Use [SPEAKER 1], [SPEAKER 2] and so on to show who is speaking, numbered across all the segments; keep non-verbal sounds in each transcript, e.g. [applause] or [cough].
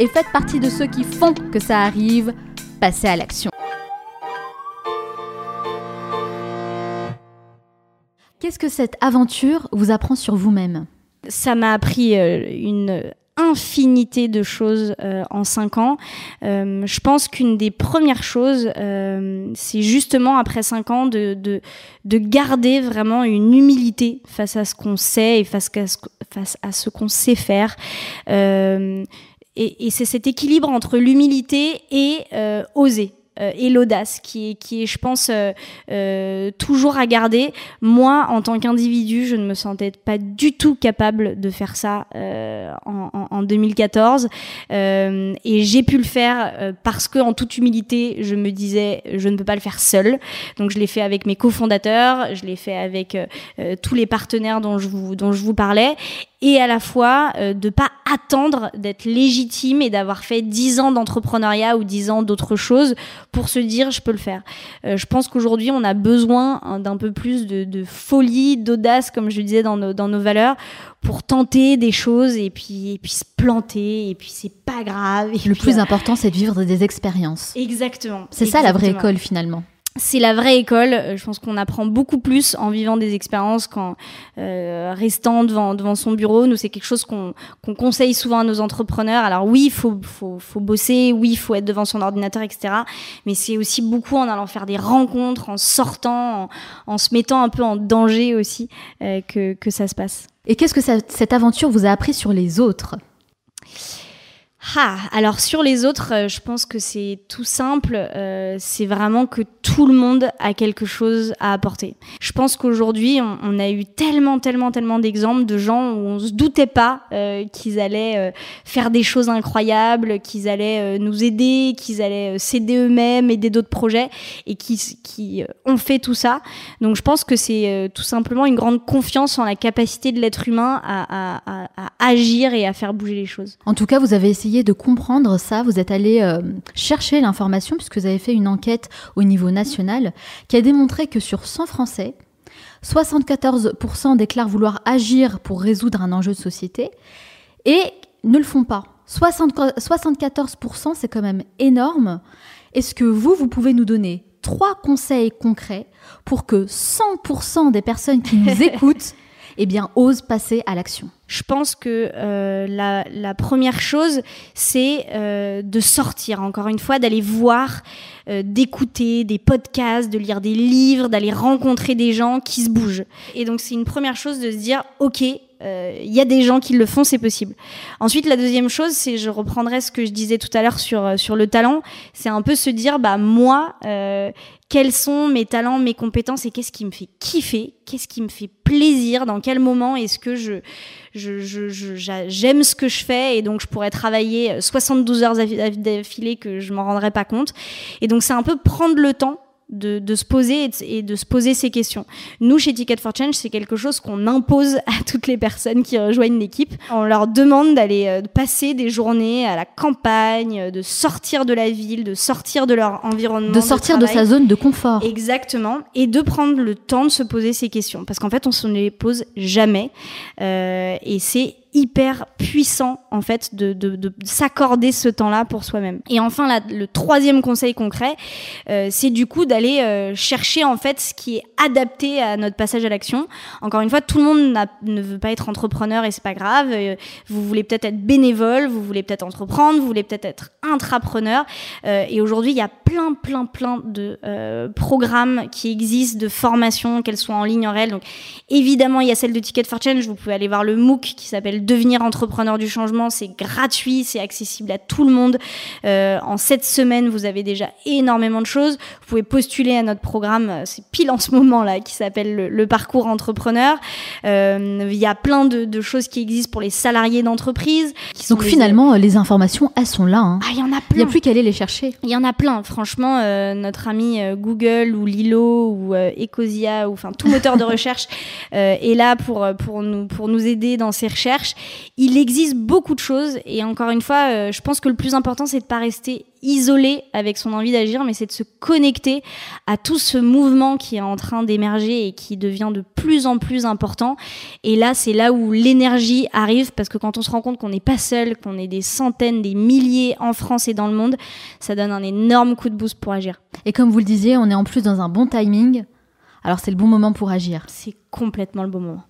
[SPEAKER 1] et faites partie de ceux qui font que ça arrive. Passez à l'action. Qu'est-ce que cette aventure vous apprend sur vous-même?
[SPEAKER 2] Ça m'a appris euh, une infinité de choses euh, en cinq ans. Euh, je pense qu'une des premières choses, c'est justement après cinq ans de, de, de, garder vraiment une humilité face à ce qu'on sait et face à ce qu'on sait faire. Et, c'est cet équilibre entre l'humilité et oser. Euh, et l'audace qui est, qui est, je pense, euh, euh, toujours à garder. Moi, en tant qu'individu, je ne me sentais pas du tout capable de faire ça en, en, 2014. et j'ai pu le faire parce que, en toute humilité, je me disais, je ne peux pas le faire seul. Donc, je l'ai fait avec mes cofondateurs, je l'ai fait avec tous les partenaires dont je vous, dont je vous parlais et à la fois euh, de pas attendre d'être légitime et d'avoir fait dix ans d'entrepreneuriat ou dix ans d'autre chose pour se dire je peux le faire. Euh, je pense qu'aujourd'hui on a besoin hein, d'un peu plus de, de folie, d'audace comme je disais dans nos, dans nos valeurs pour tenter des choses et puis, et puis se planter et puis c'est pas grave.
[SPEAKER 1] le plus euh, important c'est de vivre des expériences.
[SPEAKER 2] Exactement.
[SPEAKER 1] C'est ça la vraie école finalement
[SPEAKER 2] c'est la vraie école. Euh, je pense qu'on apprend beaucoup plus en vivant des expériences qu'en euh, restant devant, devant son bureau. Nous, c'est quelque chose qu'on conseille souvent à nos entrepreneurs. Alors oui, il faut, faut, faut, bosser, oui, il faut être devant son ordinateur, etc. Mais c'est aussi beaucoup en allant faire des rencontres, en sortant, en, se mettant un peu en danger aussi euh, que, que ça se passe.
[SPEAKER 1] Et qu'est-ce que cette aventure vous a appris sur les autres?
[SPEAKER 2] Ah, alors sur les autres, euh, je pense que c'est tout simple. Euh, c'est vraiment que tout le monde a quelque chose à apporter. Je pense qu'aujourd'hui, on, a eu tellement, tellement, tellement d'exemples de gens où on se doutait pas euh, qu'ils allaient faire des choses incroyables, qu'ils allaient nous aider, qu'ils allaient s'aider eux-mêmes, aider d'autres projets, et qui, qui ont fait tout ça. Donc je pense que c'est tout simplement une grande confiance en la capacité de l'être humain à, à, à agir et à faire bouger les choses.
[SPEAKER 1] En tout cas, vous avez essayé de comprendre ça, vous êtes allé euh, chercher l'information puisque vous avez fait une enquête au niveau national qui a démontré que sur 100 Français, 74% déclarent vouloir agir pour résoudre un enjeu de société et ne le font pas. 74%, c'est quand même énorme. Est-ce que vous, vous pouvez nous donner trois conseils concrets pour que 100% des personnes qui nous [laughs] écoutent eh bien, osent passer à l'action?
[SPEAKER 2] Je pense que euh, la, la, première chose, c'est euh, de sortir, encore une fois, d'aller voir, euh, d'écouter des podcasts, de lire des livres, d'aller rencontrer des gens qui se bougent. Et donc, c'est une première chose de se dire, OK, euh, il y a des gens qui le font, c'est possible. Ensuite, la deuxième chose, c'est, je reprendrai ce que je disais tout à l'heure sur, euh, sur le talent, c'est un peu se dire, bah, moi, euh, quels sont mes talents, mes compétences et qu'est-ce qui me fait kiffer, qu'est-ce qui me fait plaisir, dans quel moment est-ce que je, j'aime ce que je fais et donc je pourrais travailler 72 heures d'affilée que je m'en rendrais pas compte. Et donc c'est un peu prendre le temps de, de se poser et de, se poser ces questions. Nous, chez Ticket for Change, c'est quelque chose qu'on impose à toutes les personnes qui rejoignent l'équipe. On leur demande d'aller euh, passer des journées à la campagne, de sortir de la ville, de sortir de leur environnement.
[SPEAKER 1] De sortir de, sa zone de confort.
[SPEAKER 2] Exactement. Et de prendre le temps de se poser ces questions. Parce qu'en fait, on se les pose jamais. Euh, et c'est hyper puissant en fait de, de, de s'accorder ce temps-là pour soi-même. Et enfin, le troisième conseil concret, euh, c'est du coup d'aller euh, chercher en fait ce qui est adapté à notre passage à l'action. Encore une fois, tout le monde ne veut pas être entrepreneur et c'est pas grave. Euh, vous voulez peut-être être bénévole, vous voulez peut-être entreprendre, vous voulez peut-être être intrapreneur. Et aujourd'hui, il y a plein, plein, plein de programmes qui existent de formation, qu'elles soient en ligne, en réel. Donc évidemment, il y a celle de Ticket for Change. Vous pouvez aller voir le MOOC qui s'appelle devenir entrepreneur du changement. C'est gratuit, c'est accessible à tout le monde. Euh, en sept semaines, vous avez déjà énormément de choses. Vous pouvez postuler à notre programme, euh, c'est pile en ce moment là, qui s'appelle le, parcours entrepreneur. Euh, il y a plein de, choses qui existent pour les salariés d'entreprise.
[SPEAKER 1] Donc finalement, les informations, elles sont là. Hein.
[SPEAKER 2] Ah, il y en a plein.
[SPEAKER 1] Il n'y a plus qu'à aller les chercher.
[SPEAKER 2] Il y en a plein. Franchement, notre ami Google ou Lilo ou Ecosia ou enfin tout moteur de [laughs] recherche est là pour pour nous pour nous aider dans ces recherches. Il existe beaucoup de choses et encore une fois, euh, je pense que le plus important, c'est de pas rester isolé avec son envie d'agir, mais c'est de se connecter à tout ce mouvement qui est en train d'émerger et qui devient de plus en plus important. Et là, c'est là où l'énergie arrive, parce que quand on se rend compte qu'on n'est pas seul, qu'on est des centaines, des milliers en France et dans le monde, ça donne un énorme coup de boost pour agir.
[SPEAKER 1] Et comme vous le disiez, on est en plus dans un bon timing. Alors c'est le bon moment pour agir.
[SPEAKER 2] C'est complètement le bon moment.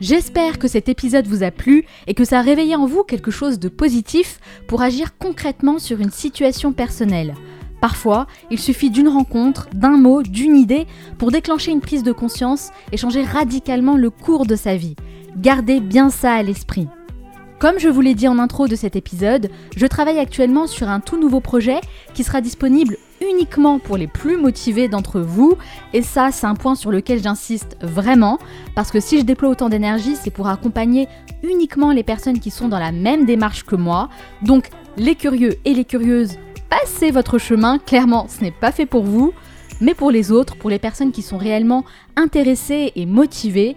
[SPEAKER 1] J'espère que cet épisode vous a plu et que ça a réveillé en vous quelque chose de positif pour agir concrètement sur une situation personnelle. Parfois, il suffit d'une rencontre, d'un mot, d'une idée pour déclencher une prise de conscience et changer radicalement le cours de sa vie. Gardez bien ça à l'esprit. Comme je vous l'ai dit en intro de cet épisode, je travaille actuellement sur un tout nouveau projet qui sera disponible uniquement pour les plus motivés d'entre vous. Et ça, c'est un point sur lequel j'insiste vraiment, parce que si je déploie autant d'énergie, c'est pour accompagner uniquement les personnes qui sont dans la même démarche que moi. Donc, les curieux et les curieuses, passez votre chemin, clairement, ce n'est pas fait pour vous. Mais pour les autres, pour les personnes qui sont réellement intéressées et motivées,